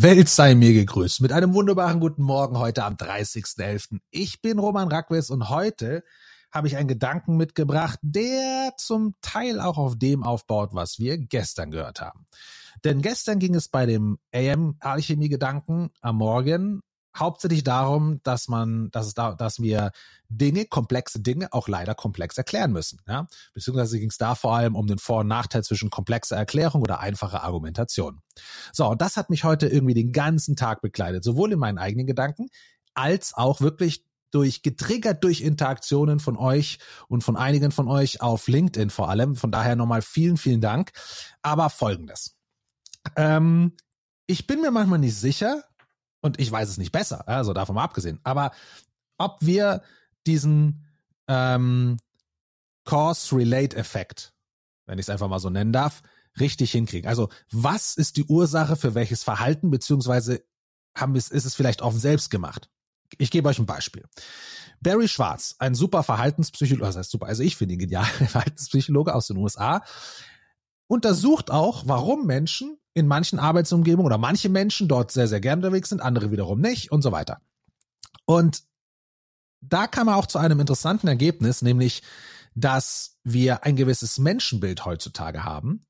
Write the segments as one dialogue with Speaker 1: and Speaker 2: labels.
Speaker 1: Welt sei mir gegrüßt mit einem wunderbaren guten Morgen heute am 30.11. Ich bin Roman Raquez und heute habe ich einen Gedanken mitgebracht, der zum Teil auch auf dem aufbaut, was wir gestern gehört haben. Denn gestern ging es bei dem AM-Alchemie-Gedanken am Morgen hauptsächlich darum, dass man, dass es da, dass wir Dinge, komplexe Dinge auch leider komplex erklären müssen. Ja? Beziehungsweise ging es da vor allem um den Vor- und Nachteil zwischen komplexer Erklärung oder einfacher Argumentation. So, und das hat mich heute irgendwie den ganzen Tag begleitet, sowohl in meinen eigenen Gedanken als auch wirklich durch getriggert durch Interaktionen von euch und von einigen von euch auf LinkedIn vor allem. Von daher nochmal vielen, vielen Dank. Aber folgendes. Ähm, ich bin mir manchmal nicht sicher, und ich weiß es nicht besser, also davon mal abgesehen, aber ob wir diesen ähm, Cause-Relate-Effekt, wenn ich es einfach mal so nennen darf, richtig hinkriegen. Also was ist die Ursache für welches Verhalten, beziehungsweise haben wir, ist es vielleicht oft selbst gemacht? Ich gebe euch ein Beispiel. Barry Schwarz, ein super Verhaltenspsychologe, also ich finde ihn genial, Verhaltenspsychologe aus den USA, untersucht auch, warum Menschen in manchen Arbeitsumgebungen oder manche Menschen dort sehr, sehr gern unterwegs sind, andere wiederum nicht und so weiter. Und da kam er auch zu einem interessanten Ergebnis, nämlich, dass wir ein gewisses Menschenbild heutzutage haben,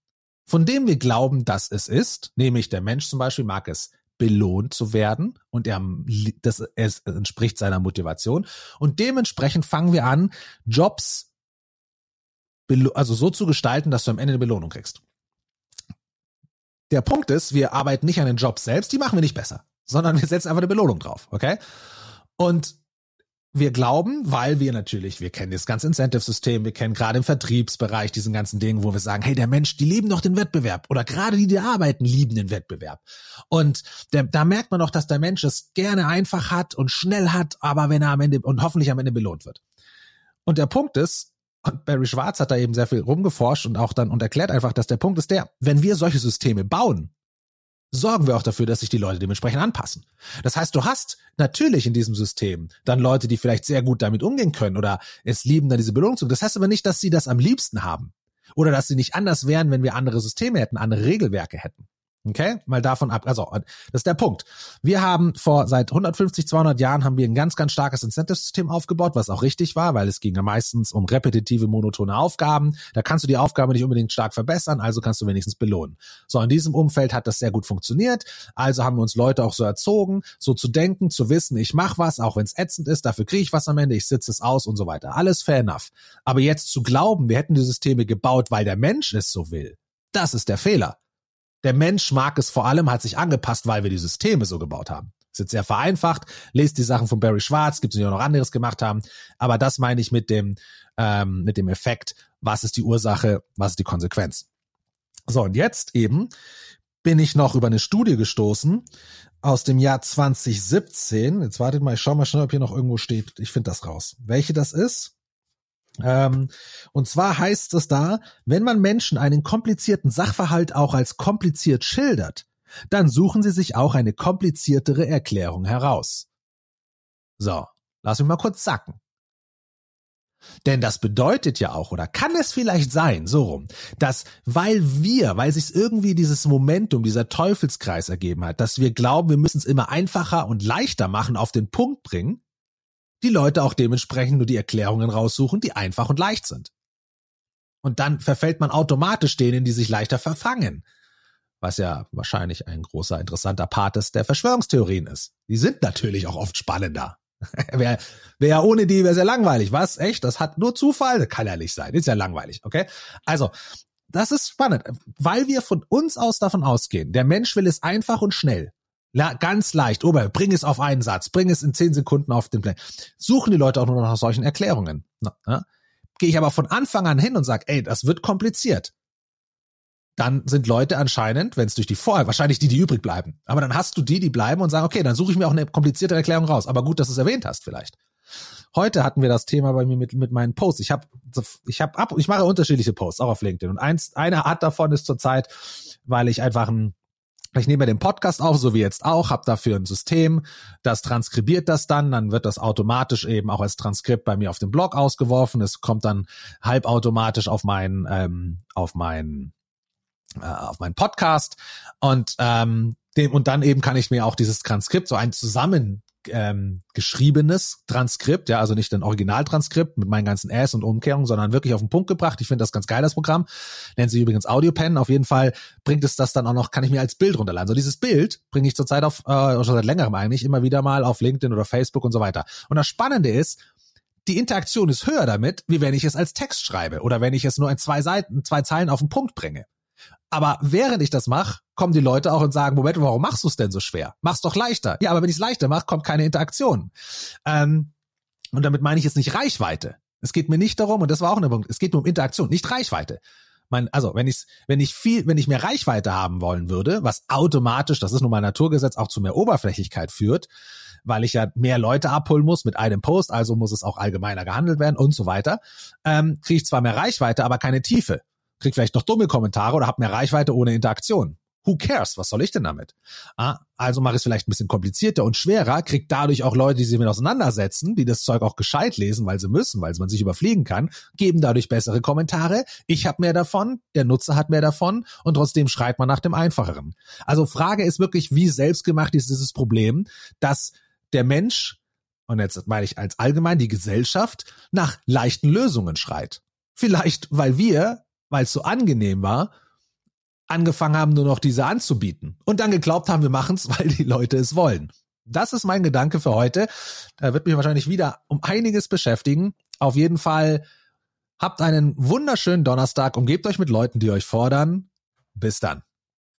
Speaker 1: von dem wir glauben, dass es ist, nämlich der Mensch zum Beispiel mag es belohnt zu werden und er, das es entspricht seiner Motivation und dementsprechend fangen wir an, Jobs also so zu gestalten, dass du am Ende eine Belohnung kriegst. Der Punkt ist, wir arbeiten nicht an den Job selbst, die machen wir nicht besser, sondern wir setzen einfach eine Belohnung drauf, okay? Und wir glauben, weil wir natürlich, wir kennen das ganze Incentive-System, wir kennen gerade im Vertriebsbereich diesen ganzen Dingen, wo wir sagen, hey, der Mensch, die lieben doch den Wettbewerb oder gerade die, die arbeiten, lieben den Wettbewerb. Und der, da merkt man doch, dass der Mensch es gerne einfach hat und schnell hat, aber wenn er am Ende und hoffentlich am Ende belohnt wird. Und der Punkt ist, und Barry Schwarz hat da eben sehr viel rumgeforscht und auch dann und erklärt einfach, dass der Punkt ist der, wenn wir solche Systeme bauen, sorgen wir auch dafür, dass sich die Leute dementsprechend anpassen. Das heißt, du hast natürlich in diesem System dann Leute, die vielleicht sehr gut damit umgehen können oder es lieben, dann diese Belohnung zu. Das heißt aber nicht, dass sie das am liebsten haben oder dass sie nicht anders wären, wenn wir andere Systeme hätten, andere Regelwerke hätten. Okay, mal davon ab. Also, das ist der Punkt. Wir haben vor seit 150, 200 Jahren haben wir ein ganz, ganz starkes Incentive-System aufgebaut, was auch richtig war, weil es ging ja meistens um repetitive, monotone Aufgaben. Da kannst du die Aufgabe nicht unbedingt stark verbessern, also kannst du wenigstens belohnen. So, in diesem Umfeld hat das sehr gut funktioniert. Also haben wir uns Leute auch so erzogen, so zu denken, zu wissen, ich mache was, auch wenn es ätzend ist, dafür kriege ich was am Ende, ich sitze es aus und so weiter. Alles fair enough. Aber jetzt zu glauben, wir hätten die Systeme gebaut, weil der Mensch es so will, das ist der Fehler. Der Mensch mag es vor allem, hat sich angepasst, weil wir die Systeme so gebaut haben. ist jetzt sehr vereinfacht. Lest die Sachen von Barry Schwarz, gibt es, die auch noch anderes gemacht haben. Aber das meine ich mit dem, ähm, mit dem Effekt. Was ist die Ursache? Was ist die Konsequenz? So, und jetzt eben bin ich noch über eine Studie gestoßen aus dem Jahr 2017. Jetzt wartet mal, ich schau mal schnell, ob hier noch irgendwo steht. Ich finde das raus. Welche das ist? Ähm, und zwar heißt es da, wenn man Menschen einen komplizierten Sachverhalt auch als kompliziert schildert, dann suchen sie sich auch eine kompliziertere Erklärung heraus. So, lass mich mal kurz sacken. Denn das bedeutet ja auch, oder kann es vielleicht sein, so rum, dass weil wir, weil sich irgendwie dieses Momentum, dieser Teufelskreis ergeben hat, dass wir glauben, wir müssen es immer einfacher und leichter machen, auf den Punkt bringen, die Leute auch dementsprechend nur die Erklärungen raussuchen, die einfach und leicht sind. Und dann verfällt man automatisch denen, die sich leichter verfangen. Was ja wahrscheinlich ein großer, interessanter Part ist der Verschwörungstheorien ist. Die sind natürlich auch oft spannender. Wär ja ohne die wäre sehr langweilig. Was? Echt? Das hat nur Zufall? Kann ja nicht sein. Ist ja langweilig, okay? Also, das ist spannend, weil wir von uns aus davon ausgehen, der Mensch will es einfach und schnell. Ja, ganz leicht. Ober, bring es auf einen Satz, bring es in zehn Sekunden auf den Plan. Suchen die Leute auch nur nach solchen Erklärungen. Na, ja? Gehe ich aber von Anfang an hin und sage, ey, das wird kompliziert. Dann sind Leute anscheinend, wenn es durch die Vorher, wahrscheinlich die, die übrig bleiben. Aber dann hast du die, die bleiben und sagen, okay, dann suche ich mir auch eine komplizierte Erklärung raus. Aber gut, dass du es erwähnt hast, vielleicht. Heute hatten wir das Thema bei mir mit, mit meinen Posts. Ich habe ich hab ab, ich mache unterschiedliche Posts, auch auf LinkedIn. Und eins, eine Art davon ist zurzeit, weil ich einfach ein ich nehme den Podcast auf, so wie jetzt auch, habe dafür ein System, das transkribiert das dann, dann wird das automatisch eben auch als Transkript bei mir auf dem Blog ausgeworfen. Es kommt dann halbautomatisch auf meinen ähm, auf meinen äh, auf meinen Podcast und ähm, dem, und dann eben kann ich mir auch dieses Transkript, so ein zusammen ähm, geschriebenes Transkript, ja, also nicht ein Originaltranskript mit meinen ganzen Äs und Umkehrungen, sondern wirklich auf den Punkt gebracht. Ich finde das ganz geil, das Programm. Nennt sich übrigens AudioPen. Auf jeden Fall bringt es das dann auch noch, kann ich mir als Bild runterladen. So dieses Bild bringe ich zurzeit auf, äh, schon seit längerem eigentlich, immer wieder mal auf LinkedIn oder Facebook und so weiter. Und das Spannende ist, die Interaktion ist höher damit, wie wenn ich es als Text schreibe oder wenn ich es nur in zwei Seiten, zwei Zeilen auf den Punkt bringe. Aber während ich das mache, kommen die Leute auch und sagen, Moment, warum machst du es denn so schwer? Mach's doch leichter. Ja, aber wenn ich es leichter mache, kommt keine Interaktion. Ähm, und damit meine ich jetzt nicht Reichweite. Es geht mir nicht darum, und das war auch ein Punkt, es geht nur um Interaktion, nicht Reichweite. Mein, also wenn ich wenn ich viel, wenn ich mehr Reichweite haben wollen würde, was automatisch, das ist nun mal Naturgesetz, auch zu mehr Oberflächlichkeit führt, weil ich ja mehr Leute abholen muss mit einem Post, also muss es auch allgemeiner gehandelt werden und so weiter, ähm, kriege ich zwar mehr Reichweite, aber keine Tiefe krieg vielleicht noch dumme Kommentare oder hab mehr Reichweite ohne Interaktion. Who cares? Was soll ich denn damit? Ah, also mache ich es vielleicht ein bisschen komplizierter und schwerer, krieg dadurch auch Leute, die sich mit auseinandersetzen, die das Zeug auch gescheit lesen, weil sie müssen, weil man sich überfliegen kann, geben dadurch bessere Kommentare. Ich habe mehr davon, der Nutzer hat mehr davon und trotzdem schreit man nach dem Einfacheren. Also Frage ist wirklich, wie selbstgemacht ist dieses Problem, dass der Mensch, und jetzt meine ich als allgemein die Gesellschaft, nach leichten Lösungen schreit. Vielleicht, weil wir weil es so angenehm war, angefangen haben, nur noch diese anzubieten. Und dann geglaubt haben, wir machen es, weil die Leute es wollen. Das ist mein Gedanke für heute. Da wird mich wahrscheinlich wieder um einiges beschäftigen. Auf jeden Fall habt einen wunderschönen Donnerstag. Umgebt euch mit Leuten, die euch fordern. Bis dann.